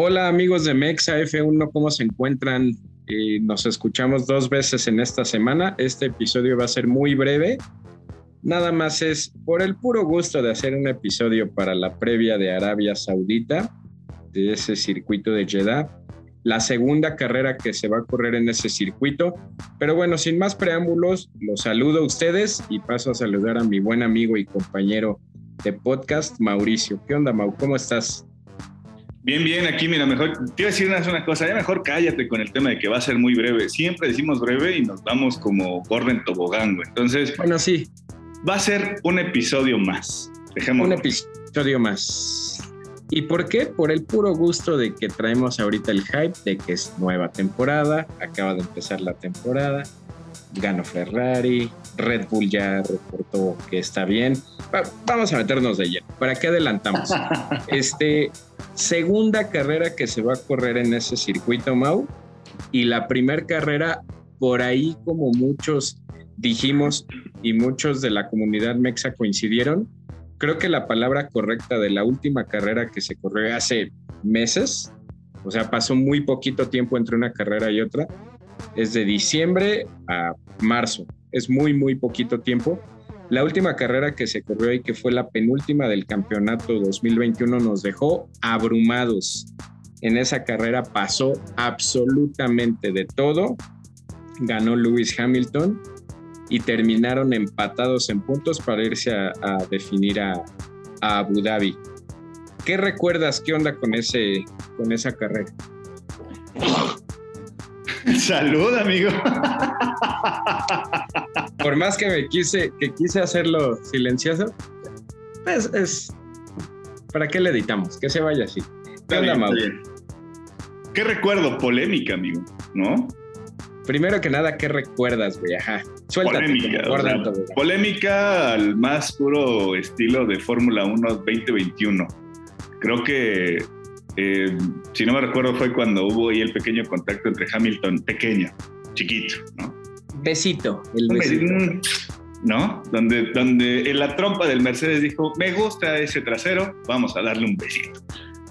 Hola amigos de Mexa F1, ¿cómo se encuentran? Eh, nos escuchamos dos veces en esta semana. Este episodio va a ser muy breve. Nada más es por el puro gusto de hacer un episodio para la previa de Arabia Saudita, de ese circuito de Jeddah. La segunda carrera que se va a correr en ese circuito. Pero bueno, sin más preámbulos, los saludo a ustedes y paso a saludar a mi buen amigo y compañero de podcast, Mauricio. ¿Qué onda, Mau? ¿Cómo estás? Bien, bien, aquí mira, mejor, te iba a decir una, cosa, ya mejor cállate con el tema de que va a ser muy breve. Siempre decimos breve y nos vamos como orden tobogán, Entonces, bueno, sí. Va a ser un episodio más. Dejemos. Un episodio más. ¿Y por qué? Por el puro gusto de que traemos ahorita el hype de que es nueva temporada, acaba de empezar la temporada, ganó Ferrari, Red Bull ya reportó que está bien. vamos a meternos de lleno. ¿Para qué adelantamos? este, segunda carrera que se va a correr en ese circuito, Mau. Y la primera carrera, por ahí como muchos dijimos y muchos de la comunidad mexa coincidieron, creo que la palabra correcta de la última carrera que se corrió hace meses, o sea, pasó muy poquito tiempo entre una carrera y otra, es de diciembre a marzo, es muy, muy poquito tiempo la última carrera que se corrió y que fue la penúltima del campeonato 2021 nos dejó abrumados. En esa carrera pasó absolutamente de todo. Ganó Lewis Hamilton y terminaron empatados en puntos para irse a, definir a, a, Abu Dhabi. ¿Qué recuerdas? ¿Qué onda con, ese, con esa carrera? Salud, amigo. Por más que me quise, que quise hacerlo silencioso, pues es. ¿Para qué le editamos? Que se vaya así. ¿Qué recuerdo? Polémica, amigo, ¿no? Primero que nada, ¿qué recuerdas, güey? Ajá. Suéltate, polémica. polémica al más puro estilo de Fórmula 1 2021. Creo que eh, si no me recuerdo, fue cuando hubo ahí el pequeño contacto entre Hamilton, pequeño, chiquito, ¿no? Besito, el besito. Mm, ¿No? Donde, donde en la trompa del Mercedes dijo, me gusta ese trasero, vamos a darle un besito.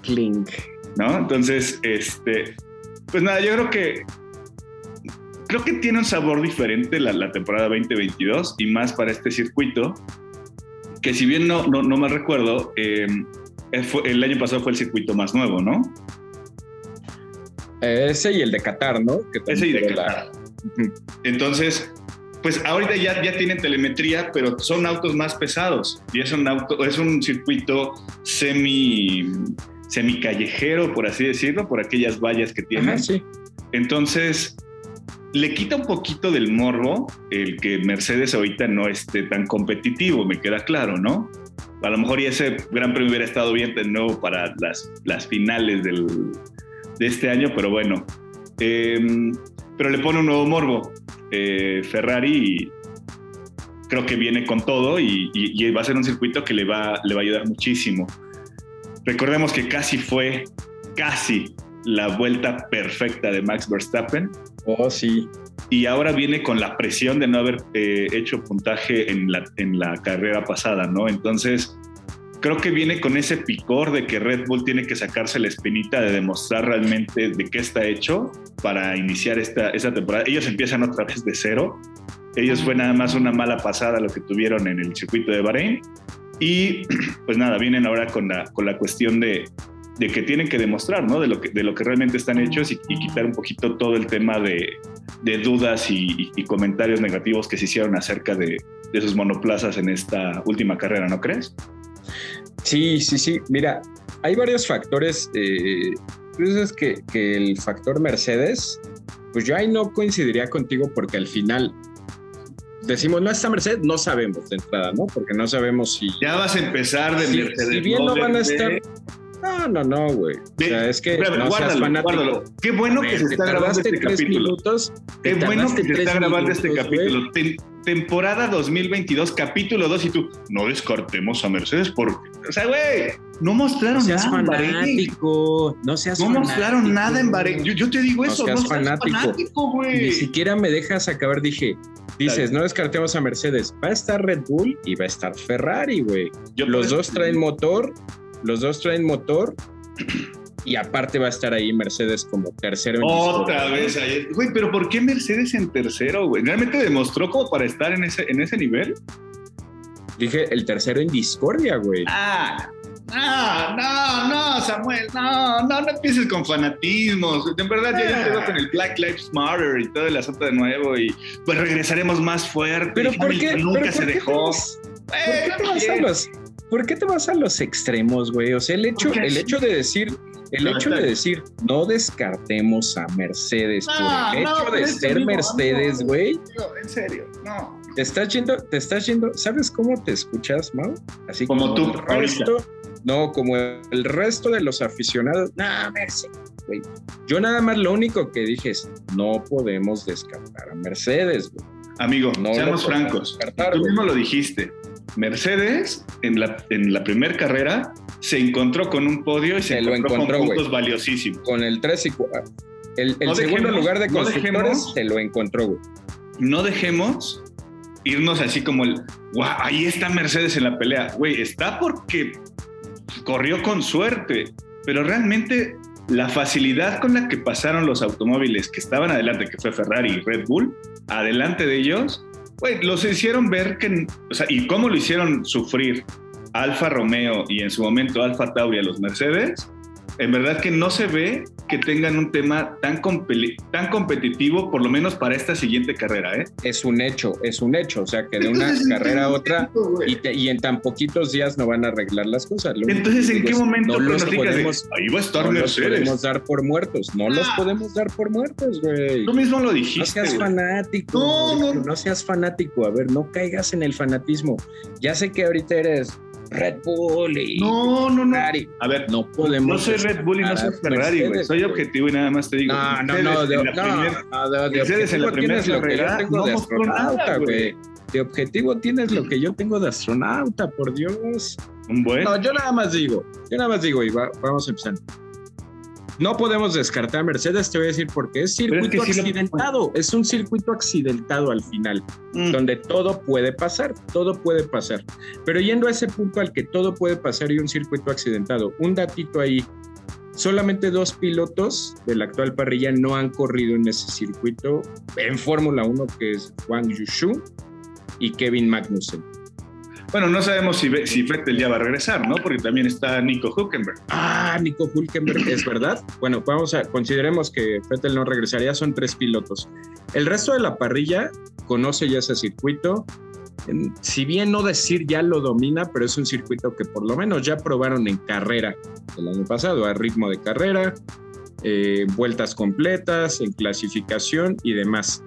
Clink. ¿No? Entonces, este, pues nada, yo creo que creo que tiene un sabor diferente la, temporada 2022 y más para este circuito, que si bien no, no, no me recuerdo, eh, el año pasado fue el circuito más nuevo, ¿no? Ese y el de Qatar, ¿no? Ese y de Qatar. Entonces, pues ahorita ya, ya tienen telemetría, pero son autos más pesados y es un auto, es un circuito semi, semi callejero, por así decirlo, por aquellas vallas que tienen. sí. Entonces, le quita un poquito del morro el que Mercedes ahorita no esté tan competitivo, me queda claro, ¿no? A lo mejor y ese Gran Premio hubiera estado bien de nuevo para las, las finales del, de este año, pero bueno. Em, pero le pone un nuevo morbo. Eh, Ferrari creo que viene con todo y, va a ser un circuito que le va, le va a ayudar muchísimo. Recordemos que casi fue, casi la vuelta perfecta de Max Verstappen. Oh, sí y ahora viene con la presión de no haber eh, hecho puntaje en la, en la carrera pasada, ¿no? Entonces, creo que viene con ese picor de que Red Bull tiene que sacarse la espinita de demostrar realmente de qué está hecho para iniciar esta, esta temporada. Ellos empiezan otra vez de cero. Ellos fue nada más una mala pasada lo que tuvieron en el circuito de Bahrein. Y pues nada, vienen ahora con la, con la cuestión de, de que tienen que demostrar, ¿no? De lo que, de lo que realmente están hechos y, quitar un poquito todo el tema de, de dudas y, comentarios negativos que se hicieron acerca de, de, sus monoplazas en esta última carrera, ¿no crees? Sí, sí, sí. Mira, hay varios factores. Eh, es que, que el factor Mercedes, pues yo ahí no coincidiría contigo porque al final decimos, no está Mercedes, no sabemos de entrada, ¿no? Porque no sabemos si. Ya vas a empezar de Mercedes. Si bien no, van a estar. No, no, no, güey. O sea, es que no guárdalo, guárdalo. Qué bueno que se está grabando este capítulo. Minutos, Qué bueno que se está grabando este capítulo. temporada 2022, capítulo 2 y tú, no descartemos a Mercedes porque, o sea, güey, no mostraron no seas nada fanático, No seas No mostraron nada en Bahrein. Yo, te digo eso, no seas, fanático. güey. Ni siquiera me dejas acabar, dije, Dices, no descartemos a Mercedes. Va a estar Red Bull y va a estar Ferrari, güey. Los dos traen motor los dos traen motor Y aparte va a estar ahí Mercedes como tercero. En Otra vez ahí. Güey, pero ¿por qué Mercedes en tercero, güey? ¿Realmente demostró como para estar en ese, en ese nivel? Dije el tercero en discordia, güey. Ah, no, no, no, Samuel, no, no, no empieces con fanatismos. En verdad, ya yo con el Black Lives Matter y todo el asunto de nuevo y pues regresaremos más fuerte. Pero ¿por qué? Nunca se dejó. ¿Por qué te vas a los, ¿por qué te vas a los extremos, güey? O sea, el hecho, el hecho de decir, el hecho de decir, no descartemos a Mercedes por el hecho de ser Mercedes, güey. En serio, no. Te estás yendo, te estás yendo, ¿sabes cómo te escuchas, Mau? Así como, tú, el resto, no, como el resto de los aficionados. No, Mercedes, güey. Yo nada más lo único que dije es, no podemos descartar a Mercedes, güey. Amigo, no seamos francos. Tú mismo lo dijiste. Mercedes en la, en la primera carrera se encontró con un podio y se, encontró, con puntos valiosísimos. Con el 3 y 4. El, el segundo lugar de constructores se lo encontró, güey. No dejemos irnos así como el, wow, ahí está Mercedes en la pelea. Güey, está porque corrió con suerte, pero realmente la facilidad con la que pasaron los automóviles que estaban adelante, que fue Ferrari y Red Bull, adelante de ellos, güey, los hicieron ver que, o sea, y cómo lo hicieron sufrir Alfa Romeo y en su momento Alfa Tauri a los Mercedes, en verdad que no se ve que tengan un tema tan, tan competitivo, por lo menos para esta siguiente carrera. ¿eh? Es un hecho, es un hecho. O sea, que de una carrera a otra y, en tan poquitos días no van a arreglar las cosas. Entonces, ¿en qué momento no los podemos, ahí va a estar no los podemos dar por muertos? No los ah. podemos dar por muertos, güey. Tú mismo lo dijiste. No seas fanático. No, no. no seas fanático. A ver, no caigas en el fanatismo. Ya sé que ahorita eres Red Bull y no, no, no. Ferrari. A ver, no podemos. No soy Red Bull y no soy Ferrari, güey. Soy objetivo y nada más te digo. No, no, no. De, no, no, de objetivo tienes lo que yo tengo de astronauta, güey. De objetivo tienes lo que yo tengo de astronauta, por Dios. Un buen. No, yo nada más digo. Yo nada más digo y va, vamos empezando. No podemos descartar a Mercedes, te voy a decir porque es circuito accidentado, es un circuito accidentado al final, mm. donde todo puede pasar, todo puede pasar. Pero yendo a ese punto al que todo puede pasar y un circuito accidentado, un datito ahí, solamente dos pilotos de la actual parrilla no han corrido en ese circuito en Fórmula 1, que es Wang Yushu y Kevin Magnussen. Bueno, no sabemos si, si Vettel ya va a regresar, ¿no? Porque también está Nico Hülkenberg. Ah, Nico Hülkenberg, es verdad. Bueno, vamos a, consideremos que Vettel no regresaría, son tres pilotos. El resto de la parrilla conoce ya ese circuito. Si bien no decir ya lo domina, pero es un circuito que por lo menos ya probaron en carrera el año pasado, a ritmo de carrera, eh, vueltas completas, en clasificación y demás.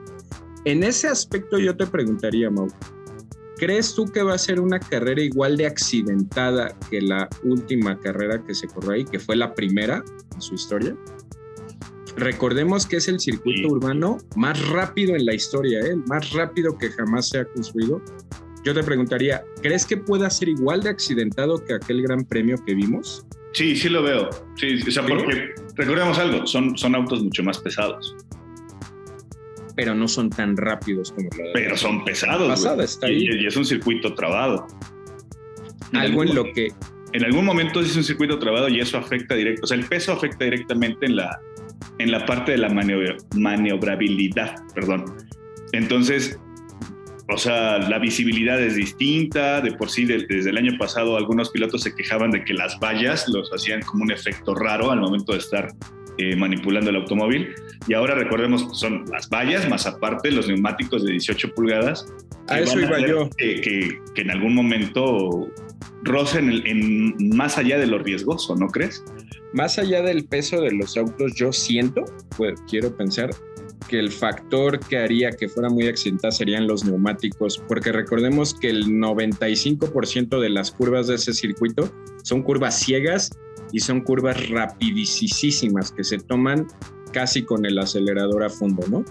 En ese aspecto yo te preguntaría, Mau, ¿Crees tú que va a ser una carrera igual de accidentada que la última carrera que se corrió ahí, que fue la primera en su historia? Recordemos que es el circuito urbano más rápido en la historia, ¿eh? el más rápido que jamás se ha construido. Yo te preguntaría, ¿crees que pueda ser igual de accidentado que aquel gran premio que vimos? Sí, sí lo veo. Sí, o sea, porque recordemos algo, son, son autos mucho más pesados pero no son tan rápidos como la Pero son pesados. Y, es un circuito trabado. Algo en, lo que. En algún momento es un circuito trabado y eso afecta directo. O sea, el peso afecta directamente en la, en la parte de la maniobrabilidad, perdón. Entonces, o sea, la visibilidad es distinta. De por sí, desde el año pasado, algunos pilotos se quejaban de que las vallas los hacían como un efecto raro al momento de estar eh, manipulando el automóvil. Y ahora recordemos, son las vallas, más aparte los neumáticos de 18 pulgadas. A eso iba yo. Que, que, en algún momento rocen en, más allá de lo riesgoso, ¿no crees? Más allá del peso de los autos, yo siento, pues, quiero pensar, que el factor que haría que fuera muy accidentada serían los neumáticos, porque recordemos que el 95% de las curvas de ese circuito son curvas ciegas y son curvas rapidísimas que se toman casi con el acelerador a fondo, ¿no?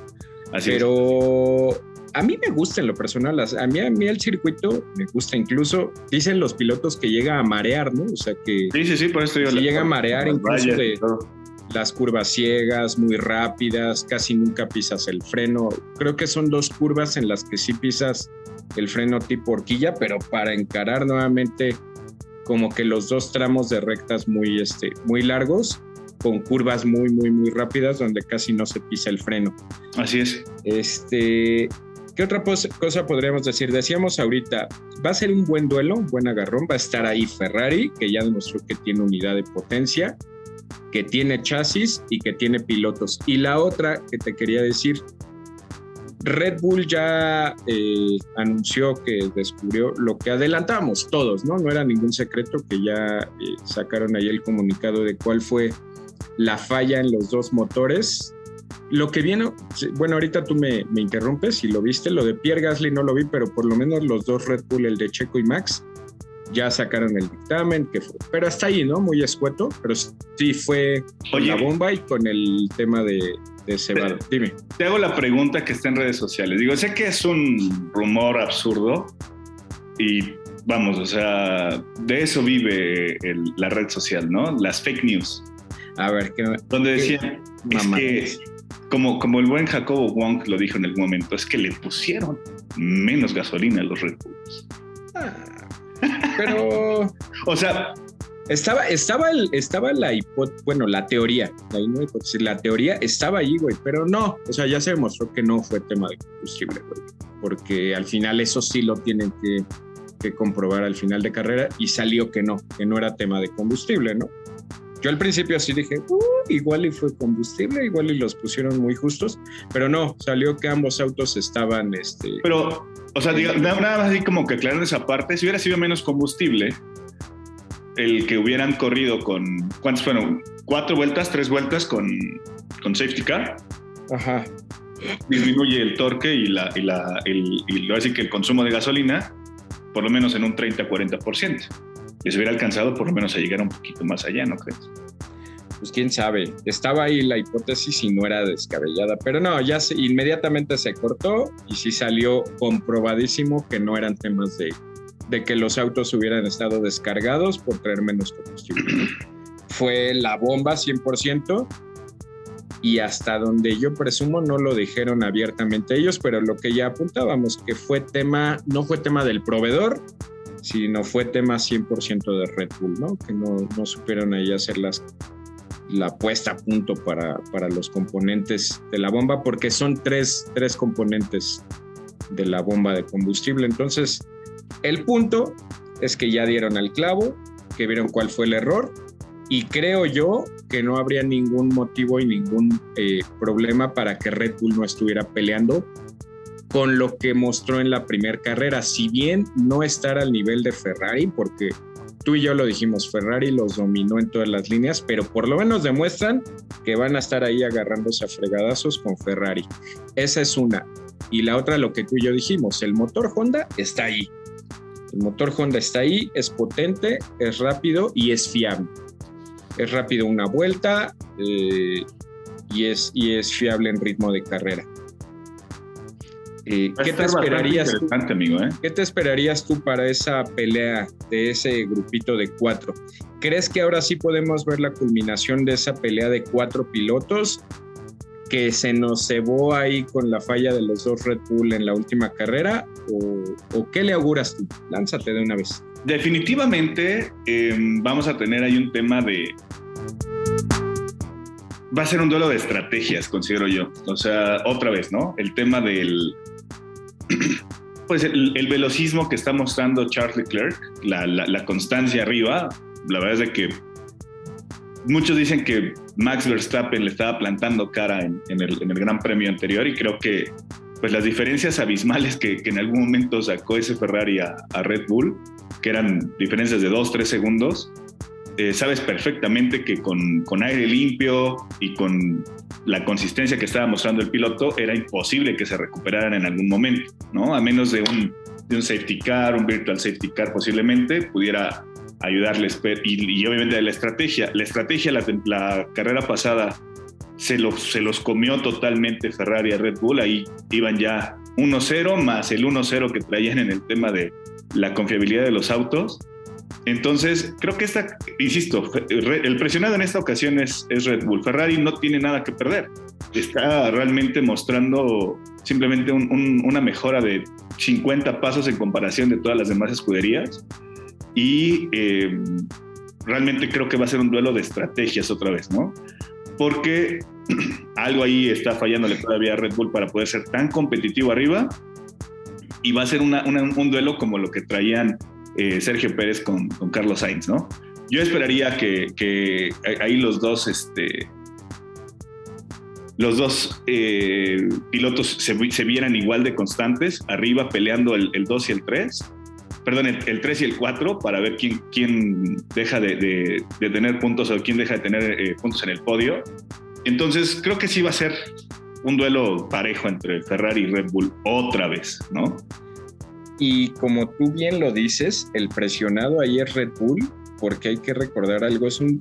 Así Pero a mí me gusta en lo personal, a mí, a mí el circuito me gusta incluso, dicen los pilotos que llega a marear, ¿no? O sea que... Sí, sí, sí, por esto yo... llega a marear incluso de las curvas ciegas, muy rápidas, casi nunca pisas el freno. Creo que son dos curvas en las que sí pisas el freno tipo horquilla, pero para encarar nuevamente como que los dos tramos de rectas muy, este, muy largos, con curvas muy, muy, muy rápidas donde casi no se pisa el freno. Así es. Este, ¿Qué otra cosa podríamos decir? Decíamos ahorita, va a ser un buen duelo, un buen agarrón, va a estar ahí Ferrari, que ya demostró que tiene unidad de potencia, que tiene chasis y que tiene pilotos. Y la otra que te quería decir, Red Bull ya eh, anunció que descubrió lo que adelantamos todos, ¿no? No era ningún secreto que ya eh, sacaron ahí el comunicado de cuál fue la falla en los dos motores. Lo que viene, bueno, ahorita tú me, me interrumpes si lo viste, lo de Pierre Gasly no lo vi, pero por lo menos los dos Red Bull, el de Checo y Max, ya sacaron el dictamen, que fue, pero hasta ahí, ¿no? Muy escueto, pero sí fue la bomba y con el tema de, de cebado. Dime. Te hago la pregunta que está en redes sociales. Digo, sé que es un rumor absurdo y vamos, o sea, de eso vive la red social, ¿no? Las fake news. A ver, ¿qué, Donde decían, es que, como, como el buen Jacobo Wong lo dijo en el momento, es que le pusieron menos gasolina a los Red Bulls. Ah, pero. o sea. Estaba, estaba, el, estaba la bueno, la teoría, la, teoría estaba ahí, güey, pero no, o sea, ya se demostró que no fue tema de combustible, güey, porque al final eso sí lo tienen que, que comprobar al final de carrera y salió que no, que no era tema de combustible, ¿no? Yo al principio así dije, uh, igual y fue combustible, igual y los pusieron muy justos, pero no, salió que ambos autos estaban, este... Pero, o sea, nada más así como que aclarar esa parte, si hubiera sido menos combustible, el que hubieran corrido con, ¿cuántos fueron? ¿Cuatro vueltas, tres vueltas con, con safety car? Ajá. Disminuye el torque y, la, y, la, el, y así que el consumo de gasolina por lo menos en un 30-40%. Y se hubiera alcanzado por lo menos a llegar un poquito más allá, ¿no crees? Pues quién sabe. Estaba ahí la hipótesis y no era descabellada. Pero no, ya inmediatamente se cortó y sí salió comprobadísimo que no eran temas de de que los autos hubieran estado descargados por traer menos combustible. Fue la bomba 100% y hasta donde yo presumo no lo dijeron abiertamente ellos, pero lo que ya apuntábamos que fue tema, no fue tema del proveedor, sino fue tema 100% de Red Bull, ¿no? Que no, no supieron ahí hacer las, la puesta a punto para, para los componentes de la bomba, porque son tres, tres componentes de la bomba de combustible. Entonces, el punto es que ya dieron al clavo, que vieron cuál fue el error y creo yo que no habría ningún motivo y ningún eh, problema para que Red Bull no estuviera peleando con lo que mostró en la primera carrera, si bien no estar al nivel de Ferrari, porque tú y yo lo dijimos, Ferrari los dominó en todas las líneas, pero por lo menos demuestran que van a estar ahí agarrándose a fregadazos con Ferrari. Esa es una. Y la otra, lo que tú y yo dijimos, el motor Honda está ahí. El motor Honda está ahí, es potente, es rápido y es fiable. Es rápido una vuelta eh, y, es, y es fiable en ritmo de carrera. Eh, ¿qué, te esperarías tú, ¿eh? ¿Qué te esperarías tú para esa pelea de ese grupito de cuatro? ¿Crees que ahora sí podemos ver la culminación de esa pelea de cuatro pilotos? Que se nos cebó ahí con la falla de los dos Red Bull en la última carrera? ¿O, qué le auguras tú? Lánzate de una vez. Definitivamente em, vamos a tener ahí un tema de... Va a ser un duelo de estrategias, considero yo. O sea, otra vez, ¿no? El tema del... Pues el, velocismo que está mostrando Charles Leclerc, la, constancia arriba, la verdad es que muchos dicen que Max Verstappen le estaba plantando cara en, el, Gran Premio anterior y creo que pues las diferencias abismales que, en algún momento sacó ese Ferrari a, Red Bull, que eran diferencias de 2, 3 segundos, eh, sabes perfectamente que con, aire limpio y con la consistencia que estaba mostrando el piloto, era imposible que se recuperaran en algún momento, ¿no? A menos de un, de un safety car, un virtual safety car posiblemente, pudiera ayudarles. Y, y obviamente la estrategia, la estrategia, la, la carrera pasada se los, se los comió totalmente Ferrari a Red Bull, ahí iban ya 1-0 más el 1-0 que traían en el tema de la confiabilidad de los autos. Entonces, creo que esta, insisto, el presionado en esta ocasión es, es Red Bull. Ferrari no tiene nada que perder. Está realmente mostrando simplemente una mejora de 50 pasos en comparación de todas las demás escuderías y eh, realmente creo que va a ser un duelo de estrategias otra vez, ¿no? Porque algo ahí está fallándole todavía a Red Bull para poder ser tan competitivo arriba y va a ser un duelo como lo que traían eh, Sergio Pérez con, Carlos Sainz, ¿no? Yo esperaría que, ahí los dos, este, los dos eh, pilotos se, vieran igual de constantes, arriba peleando el, 2 y el 3, perdón, el, 3 y el 4, para ver quién, quién deja de, tener puntos o quién deja de tener eh, puntos en el podio. Entonces, creo que sí va a ser un duelo parejo entre Ferrari y Red Bull otra vez, ¿no? Y como tú bien lo dices, el presionado ahí es Red Bull, porque hay que recordar algo, es un,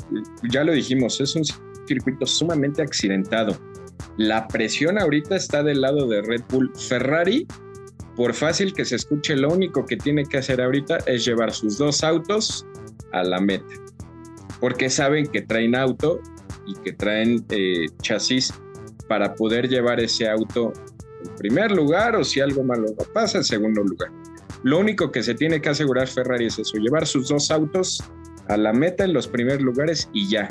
ya lo dijimos, es un circuito sumamente accidentado. La presión ahorita está del lado de Red Bull. Ferrari, por fácil que se escuche, lo único que tiene que hacer ahorita es llevar sus dos autos a la meta, porque saben que traen auto y que traen eh, chasis para poder llevar ese auto en primer lugar o si algo malo pasa en segundo lugar. Lo único que se tiene que asegurar Ferrari es eso, llevar sus dos autos a la meta en los primeros lugares y ya.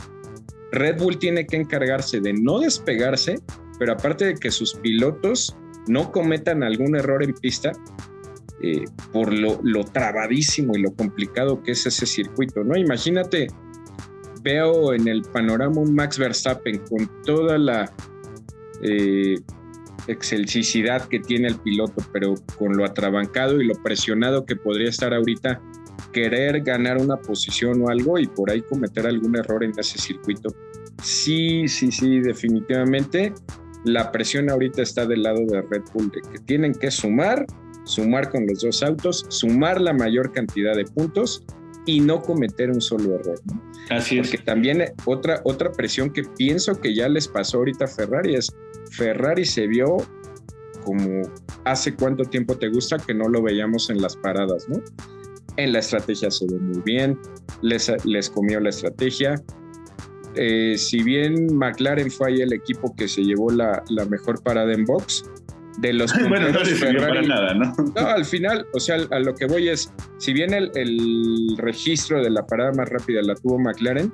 Red Bull tiene que encargarse de no despegarse, pero aparte de que sus pilotos no cometan algún error en pista eh, por lo, trabadísimo y lo complicado que es ese circuito, ¿no? Imagínate, veo en el panorama un Max Verstappen con toda la eh, excelsicidad que tiene el piloto, pero con lo atrabancado y lo presionado que podría estar ahorita, querer ganar una posición o algo y por ahí cometer algún error en ese circuito. Sí, sí, sí, definitivamente la presión ahorita está del lado de Red Bull, de que tienen que sumar, sumar con los dos autos, sumar la mayor cantidad de puntos y no cometer un solo error. Así es. Porque también otra, otra presión que pienso que ya les pasó ahorita a Ferrari es Ferrari se vio como hace cuánto tiempo te gusta que no lo veíamos en las paradas, ¿no? En la estrategia se ve muy bien, les, les comió la estrategia. Eh, si bien McLaren fue ahí el equipo que se llevó la, mejor parada en box, de los bueno, no Ferrari, para nada, ¿no? No, al final, o sea, a lo que voy es, si bien el, el, registro de la parada más rápida la tuvo McLaren,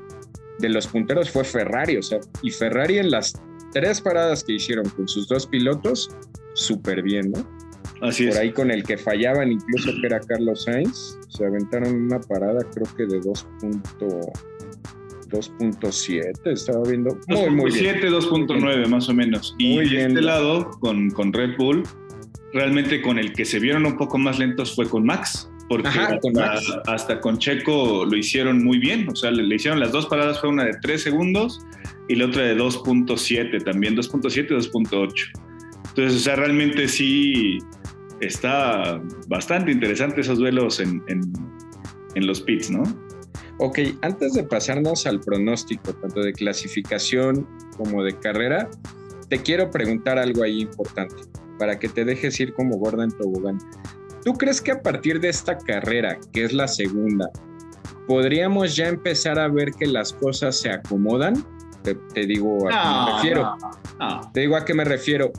de los punteros fue Ferrari, o sea, y Ferrari en las tres paradas que hicieron con sus dos pilotos, súper bien, ¿no? Así Por ahí con el que fallaban, incluso que era Carlos Sainz, se aventaron una parada, creo que de 2.7, estaba viendo. 2.7, 2.9 más o menos. Y de este lado, con, con Red Bull, realmente con el que se vieron un poco más lentos fue con Max, porque hasta, con Checo lo hicieron muy bien, o sea, le, hicieron las dos paradas, fue una de 3 segundos y la otra de 2.7 también, 2.7 y 2.8. Entonces, o sea, realmente sí está bastante interesante esos duelos en, en, los pits, ¿no? Ok, antes de pasarnos al pronóstico, tanto de clasificación como de carrera, te quiero preguntar algo ahí importante, para que te dejes ir como gorda en tobogán. ¿Tú crees que a partir de esta carrera, que es la segunda, podríamos ya empezar a ver que las cosas se acomodan? Te, digo a qué me refiero. Te digo a qué me refiero.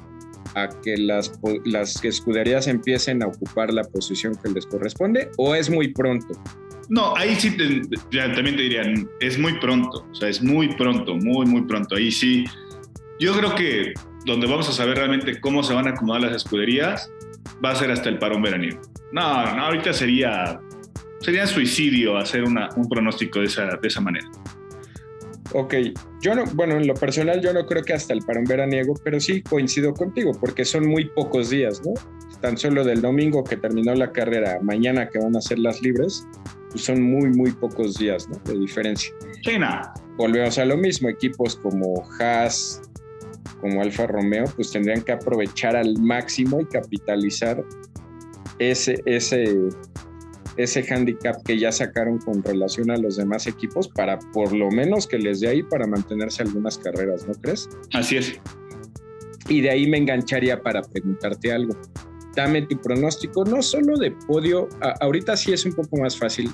A que las, las escuderías empiecen a ocupar la posición que les corresponde o es muy pronto. No, ahí sí también te dirían, es muy pronto, o sea, es muy pronto, muy, muy pronto. Ahí sí, yo creo que donde vamos a saber realmente cómo se van a acomodar las escuderías va a ser hasta el parón veraniego. No, no, ahorita sería, sería suicidio hacer una, un pronóstico de esa, de esa manera. Ok, yo no, bueno, en lo personal yo no creo que hasta el parón veraniego, pero sí coincido contigo, porque son muy pocos días, ¿no? Tan solo del domingo que terminó la carrera, mañana que van a ser las libres, pues son muy, muy pocos días, ¿no? De diferencia. China. Volvemos a lo mismo, equipos como Haas, como Alfa Romeo, pues tendrían que aprovechar al máximo y capitalizar ese, ese, ese handicap que ya sacaron con relación a los demás equipos para por lo menos que les dé ahí para mantenerse algunas carreras, ¿no crees? Así es. Y de ahí me engancharía para preguntarte algo. Dame tu pronóstico, no solo de podio, ahorita sí es un poco más fácil.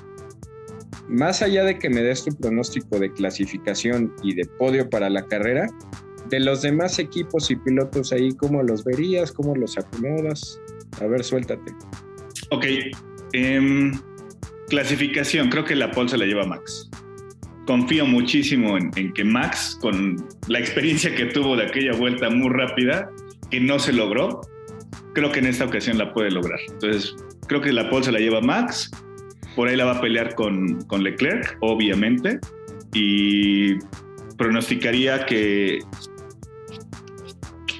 Más allá de que me des tu pronóstico de clasificación y de podio para la carrera, de los demás equipos y pilotos ahí, ¿cómo los verías? ¿Cómo los acomodas? A ver, suéltate. Ok, Em, clasificación, creo que la pole se la lleva Max. confío muchísimo en, que Max, con la experiencia que tuvo de aquella vuelta muy rápida, que no se logró, creo que en esta ocasión la puede lograr. Entonces, creo que la pole se la lleva Max, por ahí la va a pelear con, con Leclerc, obviamente, y pronosticaría que,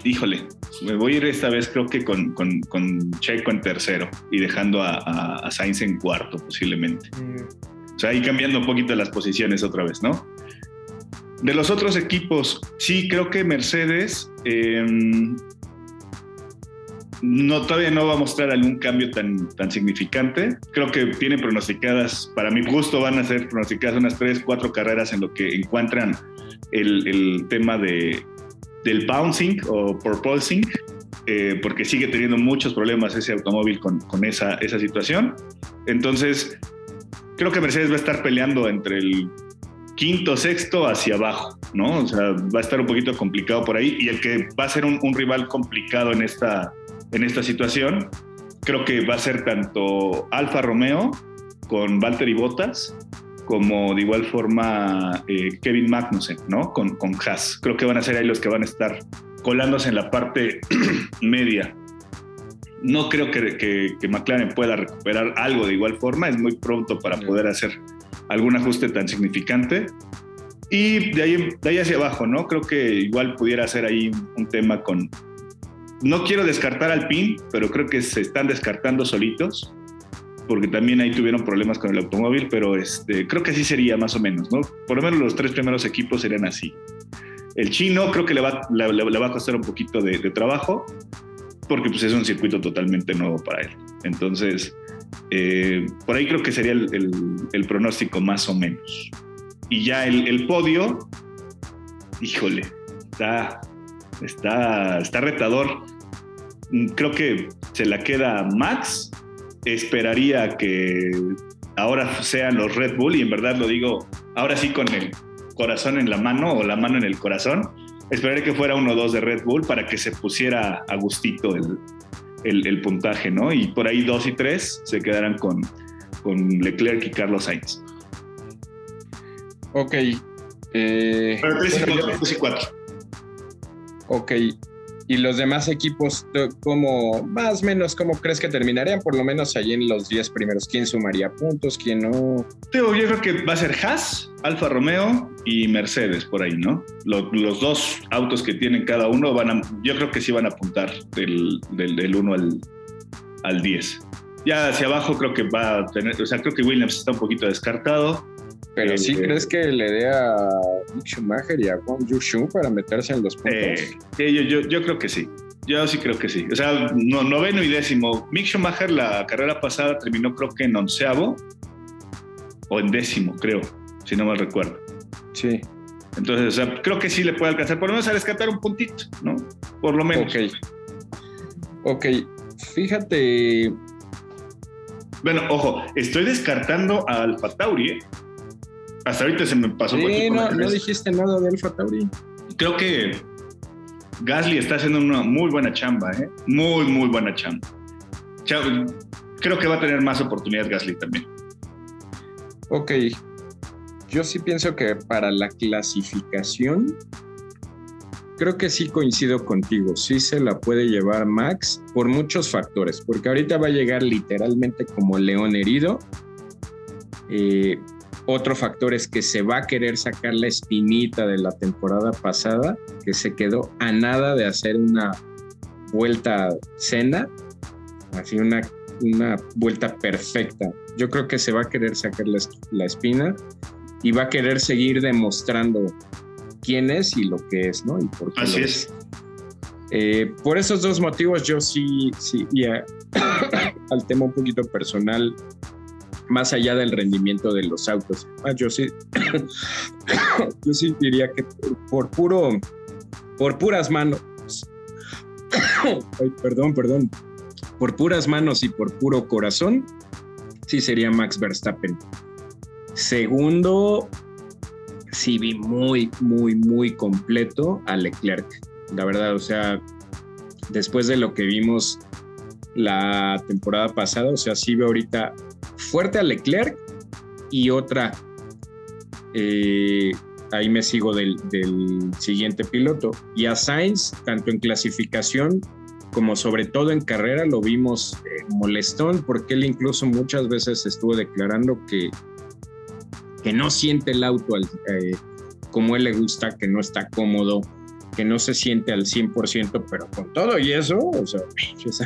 híjole, me voy a ir esta vez creo que con, con, Checo en tercero y dejando a, a, Sainz en cuarto posiblemente. Mm. O sea, ahí cambiando un poquito las posiciones otra vez, ¿no? De los otros equipos, sí, creo que Mercedes em, no, todavía no va a mostrar algún cambio tan, tan significante. Creo que tienen pronosticadas, para mi gusto, van a ser pronosticadas unas tres, cuatro carreras en lo que encuentran el, el tema de, del bouncing o propulsing, eh, porque sigue teniendo muchos problemas ese automóvil con, con esa, esa situación. Entonces, creo que Mercedes va a estar peleando entre el quinto, sexto hacia abajo, ¿no? O sea, va a estar un poquito complicado por ahí y el que va a ser un, un rival complicado en esta, en esta situación, creo que va a ser tanto Alfa Romeo con Valtteri Bottas como de igual forma eh, Kevin Magnussen, ¿no? Con, con Haas. Creo que van a ser ahí los que van a estar colándose en la parte media. No creo que, que, McLaren pueda recuperar algo de igual forma, es muy pronto para poder hacer algún ajuste tan significante. Y de ahí, de ahí hacia abajo, ¿no? Creo que igual pudiera ser ahí un tema con... No quiero descartar al PIN, pero creo que se están descartando solitos porque también ahí tuvieron problemas con el automóvil, pero este, creo que así sería más o menos, ¿no? Por lo menos los tres primeros equipos serían así. El chino creo que le va, a costar un poquito de, trabajo, porque pues es un circuito totalmente nuevo para él. Entonces, eh, por ahí creo que sería el, el, pronóstico más o menos. Y ya el, el podio, híjole, está, está, está retador. Creo que se la queda Max esperaría que ahora sean los Red Bull, y en verdad lo digo ahora sí con el corazón en la mano o la mano en el corazón, esperaría que fuera uno o dos de Red Bull para que se pusiera a gustito el, puntaje, ¿no? Y por ahí dos y tres se quedarán con, con Leclerc y Carlos Sainz. Ok. Eh, Pero tres, y cuatro. Ok, y los demás equipos, ¿cómo, más o menos, cómo crees que terminarían? Por lo menos allí en los 10 primeros. ¿Quién sumaría puntos? ¿Quién no? Yo creo que va a ser Haas, Alfa Romeo y Mercedes por ahí, ¿no? Los, dos autos que tienen cada uno van a, yo creo que sí van a apuntar del, del, 1 al, al 10. Ya hacia abajo creo que va a tener, o sea, creo que Williams está un poquito descartado. Pero sí eh, crees que le dé a Schumacher y a Wang Yushu para meterse en los puntos. Eh, yo, yo, creo que sí. Yo sí creo que sí. O sea, no, noveno y décimo. Mick Schumacher la carrera pasada terminó creo que en onceavo o en décimo, creo, si no mal recuerdo. Sí. Entonces, o sea, creo que sí le puede alcanzar, por lo menos a rescatar un puntito, ¿no? Por lo menos. Ok. Ok, fíjate. Bueno, ojo, estoy descartando a Alfa Tauri, ¿eh? Hasta ahorita se me pasó sí, no, no dijiste nada de Alfa Tauri. Creo que Gasly está haciendo una muy buena chamba, ¿eh? Muy, muy buena chamba. Creo que va a tener más oportunidades Gasly también. Ok. Yo sí pienso que para la clasificación, creo que sí coincido contigo. Sí se la puede llevar Max por muchos factores, porque ahorita va a llegar literalmente como león herido. Eh, otro factor es que se va a querer sacar la espinita de la temporada pasada, que se quedó a nada de hacer una vuelta cena, así una, una vuelta perfecta. Yo creo que se va a querer sacar la, espina y va a querer seguir demostrando quién es y lo que es, ¿no? Y por qué Así es. Eh, por esos dos motivos yo sí, sí, y al tema un poquito personal, más allá del rendimiento de los autos. Ah, yo sí, yo sí diría que por, puro, por puras manos, ay, perdón, perdón, por puras manos y por puro corazón, sí sería Max Verstappen. Segundo, sí vi muy, muy, muy completo a Leclerc. La verdad, o sea, después de lo que vimos la temporada pasada, o sea, sí veo ahorita fuerte a Leclerc y otra Eh, ahí me sigo del, siguiente piloto. Y a Sainz, tanto en clasificación como sobre todo en carrera, lo vimos eh, molestón porque él incluso muchas veces estuvo declarando que, que no siente el auto eh, como él le gusta, que no está cómodo, que no se siente al 100%, pero con todo y eso, o sea,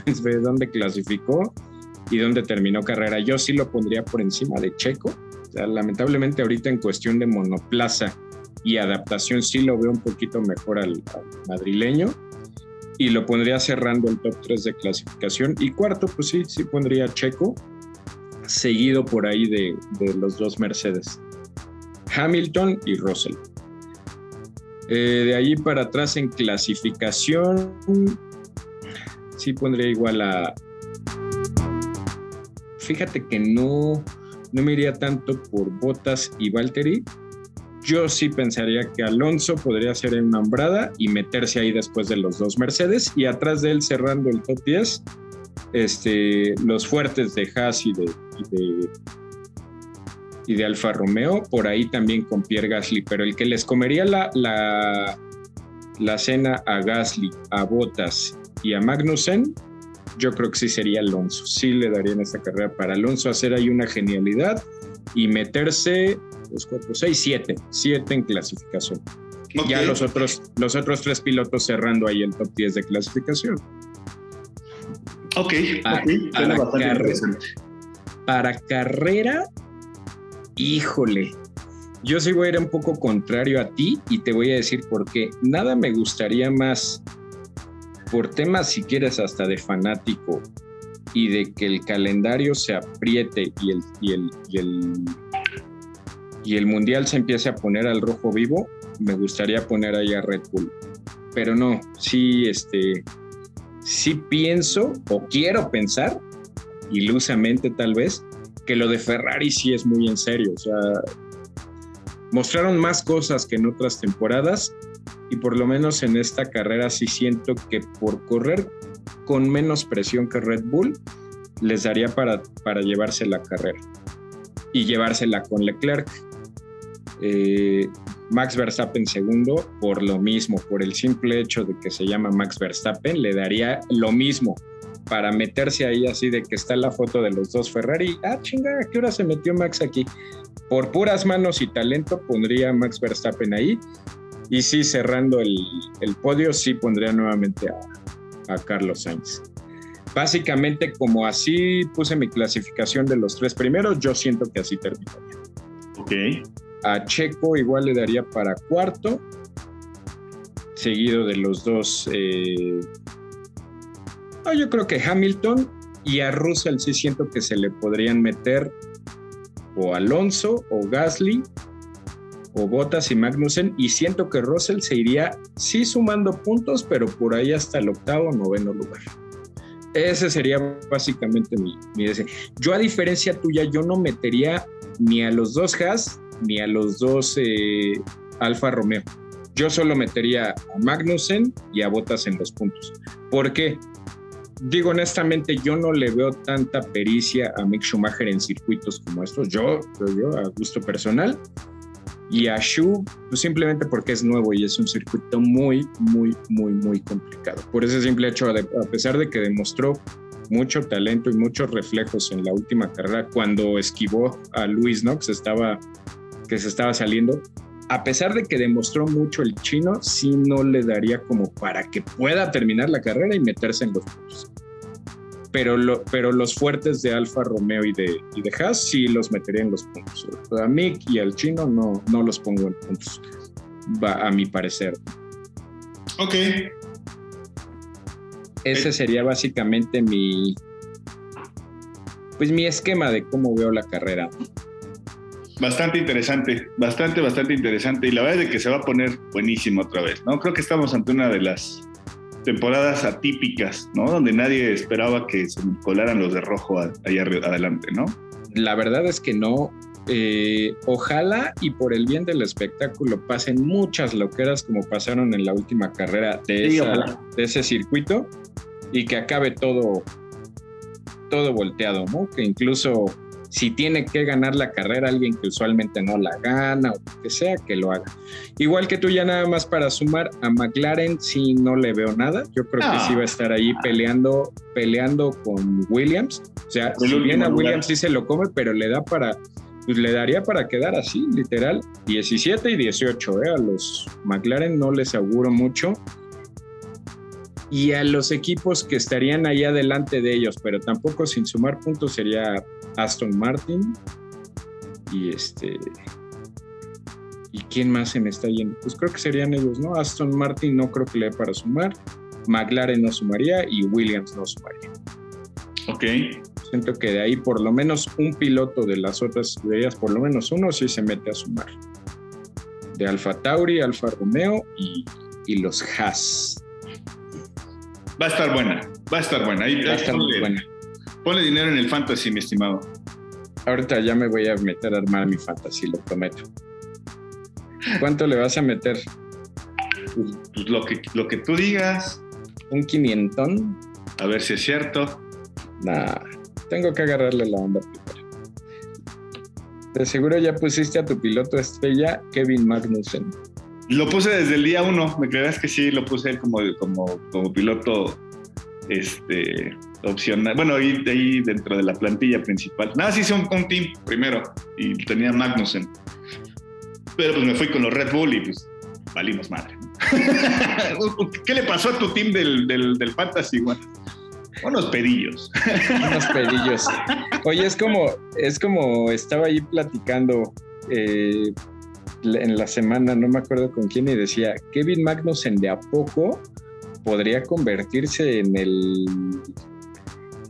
ve dónde clasificó y dónde terminó carrera. Yo sí lo pondría por encima de Checo. lamentablemente ahorita en cuestión de monoplaza y adaptación sí lo veo un poquito mejor al, madrileño y lo pondría cerrando el top 3 de clasificación. Y cuarto, pues sí, sí pondría Checo, seguido por ahí de, los dos Mercedes, Hamilton y Russell. Eh, de allí para atrás en clasificación, sí pondría igual a... Fíjate que no, no me iría tanto por Bottas y Valtteri, yo sí pensaría que Alonso podría ser en nombrada y meterse ahí después de los dos Mercedes. Y atrás de él cerrando el top 10, este, los fuertes de Haas y de, y de, Alfa Romeo, por ahí también con Pierre Gasly, pero el que les comería la, la, la cena a Gasly, a Bottas y a Magnussen, yo creo que sí sería Alonso. Sí le darían esta carrera para Alonso hacer ahí una genialidad y meterse 2, 4, 6, 7. 7 en clasificación. Ya los otros, los otros tres pilotos cerrando ahí el top 10 de clasificación. Ok, para, carrera, para carrera, híjole, yo sí voy a ir un poco contrario a ti y te voy a decir por qué. Nada me gustaría más, por temas si quieres hasta de fanático y de que el calendario se apriete y el, y el, y el y el mundial se empiece a poner al rojo vivo, me gustaría poner ahí a Red Bull. Pero no, sí, este, sí pienso o quiero pensar, ilusamente tal vez, que lo de Ferrari sí es muy en serio. O sea, mostraron más cosas que en otras temporadas y por lo menos en esta carrera sí siento que por correr con menos presión que Red Bull, les daría para, para llevarse la carrera y llevársela con Leclerc. Eh, Max Verstappen segundo, por lo mismo, por el simple hecho de que se llama Max Verstappen, le daría lo mismo para meterse ahí así de que está la foto de los dos Ferrari. Ah, chinga, ¿a qué hora se metió Max aquí? Por puras manos y talento pondría Max Verstappen ahí. Y sí, cerrando el, podio, sí pondría nuevamente a, a Carlos Sainz. Básicamente, como así puse mi clasificación de los tres primeros, yo siento que así terminaría. Ok. A Checo igual le daría para cuarto, seguido de los dos. Eh, yo creo que Hamilton y a Russell sí siento que se le podrían meter o Alonso o Gasly o Bottas y Magnussen y siento que Russell se iría sí sumando puntos pero por ahí hasta el octavo noveno lugar. Ese sería básicamente mi, mi deseo. Yo a diferencia tuya, yo no metería ni a los dos Haas ni a los dos eh, Alfa Romeo. Yo solo metería a Magnussen y a Bottas en los puntos. ¿Por qué? Digo honestamente, yo no le veo tanta pericia a Mick Schumacher en circuitos como estos. Yo, yo a gusto personal. Y a Shu, pues simplemente porque es nuevo y es un circuito muy, muy, muy, muy complicado. Por ese simple hecho, a pesar de que demostró mucho talento y muchos reflejos en la última carrera cuando esquivó a Luis Knox, estaba que se estaba saliendo, a pesar de que demostró mucho el chino, sí no le daría como para que pueda terminar la carrera y meterse en los puntos. Pero, lo, pero los fuertes de Alfa Romeo y de, y de Haas sí los metería en los puntos. A Mick y al chino no, no los pongo en puntos, a mi parecer. Ok. Ese sería básicamente mi, pues mi esquema de cómo veo la carrera. Bastante interesante, bastante, bastante interesante. Y la verdad es que se va a poner buenísimo otra vez, ¿no? Creo que estamos ante una de las temporadas atípicas, ¿no? Donde nadie esperaba que se colaran los de rojo allá adelante, ¿no? La verdad es que no. Eh, ojalá y por el bien del espectáculo pasen muchas loqueras como pasaron en la última carrera de, de ese circuito y que acabe todo, todo volteado, ¿no? Que incluso si tiene que ganar la carrera alguien que usualmente no la gana o lo que sea, que lo haga. Igual que tú ya nada más para sumar a McLaren, si no le veo nada, yo creo que sí va a estar ahí peleando, peleando con Williams. O sea, si bien a Williams sí se lo come, pero le da para, pues le daría para quedar así, literal, 17 y 18, ¿eh? A los McLaren no les auguro mucho y a los equipos que estarían ahí adelante de ellos, pero tampoco sin sumar puntos sería Aston Martin y este y quién más se me está yendo. Pues creo que serían ellos, ¿no? Aston Martin no creo que le dé para sumar, McLaren no sumaría y Williams no sumaría. Ok. Siento que de ahí por lo menos un piloto de las otras escuderías, por lo menos uno sí se mete a sumar. De Alfa Tauri, Alfa Romeo y, y los Haas. Va a estar buena, va a estar buena. Ahí, va a estar ponle, buena. ponle dinero en el fantasy, mi estimado. Ahorita ya me voy a meter a armar mi fantasy, lo prometo. ¿Cuánto le vas a meter? Pues, pues lo, que, lo que tú digas, ¿Un quinientón? a ver si es cierto. Nah, tengo que agarrarle la onda primero. De seguro ya pusiste a tu piloto estrella, Kevin Magnussen. Lo puse desde el día uno, me creerás que sí, lo puse como, como, como piloto este, opcional. Bueno, ahí, ahí dentro de la plantilla principal. Nada, sí hice un, team primero y tenía Magnussen. Pero pues me fui con los Red Bull y pues valimos madre. ¿Qué le pasó a tu team del, del, del Fantasy, güey? Unos pedillos. Unos pedillos. Oye, es como, es como estaba ahí platicando eh, en la semana, no me acuerdo con quién, y decía, Kevin Magnussen de a poco podría convertirse en el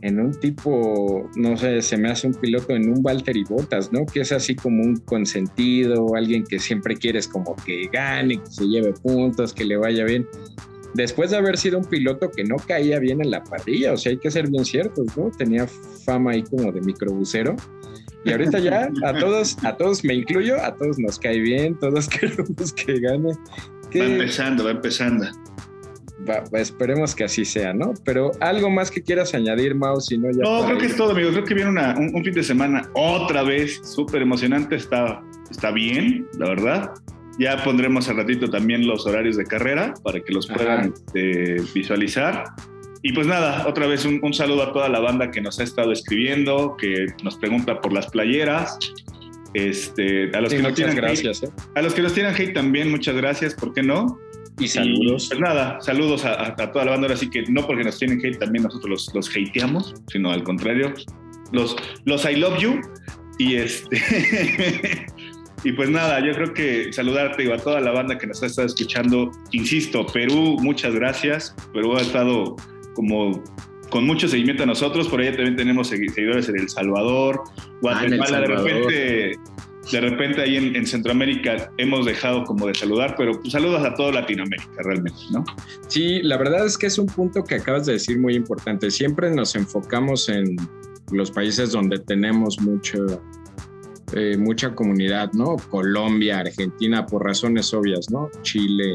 en un tipo, no sé, se me hace un piloto en un Valtteri Bottas, ¿no? Que es así como un consentido, alguien que siempre quieres como que gane, que se lleve puntos, que le vaya bien. Después de haber sido un piloto que no caía bien en la parrilla, o sea, hay que ser bien ciertos, ¿no? Tenía fama ahí como de microbusero. Y ahorita ya a todos, a todos me incluyo, a todos nos cae bien, todos queremos que gane. Que- Va empezando, va empezando. Va- esperemos que así sea, ¿no? Pero algo más que quieras añadir, Mau, si no ya. No, creo que ir. es todo, amigo. Creo que viene una- un, un fin de semana otra vez súper emocionante. Está, está bien, la verdad. Ya pondremos al ratito también los horarios de carrera para que los puedan este, visualizar. Y pues nada, otra vez un, un saludo a toda la banda que nos ha estado escribiendo, que nos pregunta por las playeras. Este, a los Sí, que nos tienen gracias, ¿eh? hate, a los que nos tienen hate también, muchas gracias, ¿por qué no? Y saludos. Y, pues nada, saludos a, a- a toda la banda. Ahora sí que no porque nos tienen hate, también nosotros los, los hateamos, sino al contrario, los, los I love you. Y este. y pues nada, yo creo que saludarte digo, a toda la banda que nos ha estado escuchando. Insisto, Perú, muchas gracias. Perú ha estado como con mucho seguimiento a nosotros. Por ahí también tenemos segui- seguidores en El Salvador, Guatemala. de Salvador. repente, de repente ahí en, en Centroamérica hemos dejado como de saludar, pero pues, saludos a toda Latinoamérica realmente, ¿no? Sí, la verdad es que es un punto que acabas de decir muy importante. Siempre nos enfocamos en los países donde tenemos mucho, eh, mucha comunidad, ¿no? Colombia, Argentina, por razones obvias, ¿no? Chile.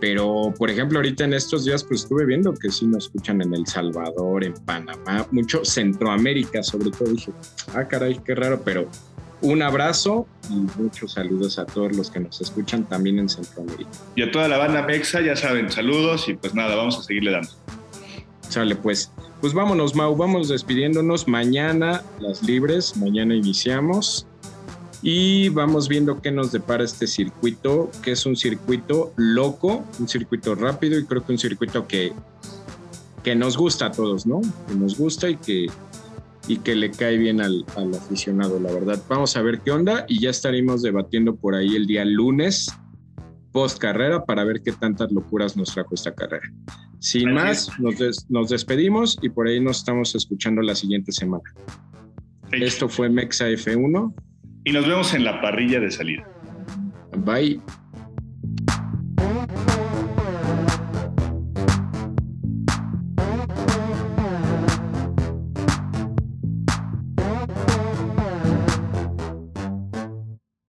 Pero, por ejemplo, ahorita en estos días, pues estuve viendo que sí nos escuchan en El Salvador, en Panamá, mucho Centroamérica, sobre todo. Dije, ah, caray, qué raro, pero un abrazo y muchos saludos a todos los que nos escuchan también en Centroamérica. Y a toda la banda Mexa, ya saben, saludos y pues nada, vamos a seguirle dando. Sale pues. Pues vámonos, Mau, vamos despidiéndonos. Mañana las libres, mañana iniciamos. Y vamos viendo qué nos depara este circuito, que es un circuito loco, un circuito rápido y creo que un circuito que, que nos gusta a todos, ¿no? Que nos gusta y que, y que le cae bien al, al aficionado, la verdad. Vamos a ver qué onda y ya estaremos debatiendo por ahí el día lunes, post carrera, para ver qué tantas locuras nos trajo esta carrera. Sin más, nos, des- nos despedimos y por ahí nos estamos escuchando la siguiente semana. Esto fue Mexa F1. Y nos vemos en la parrilla de salida. Bye.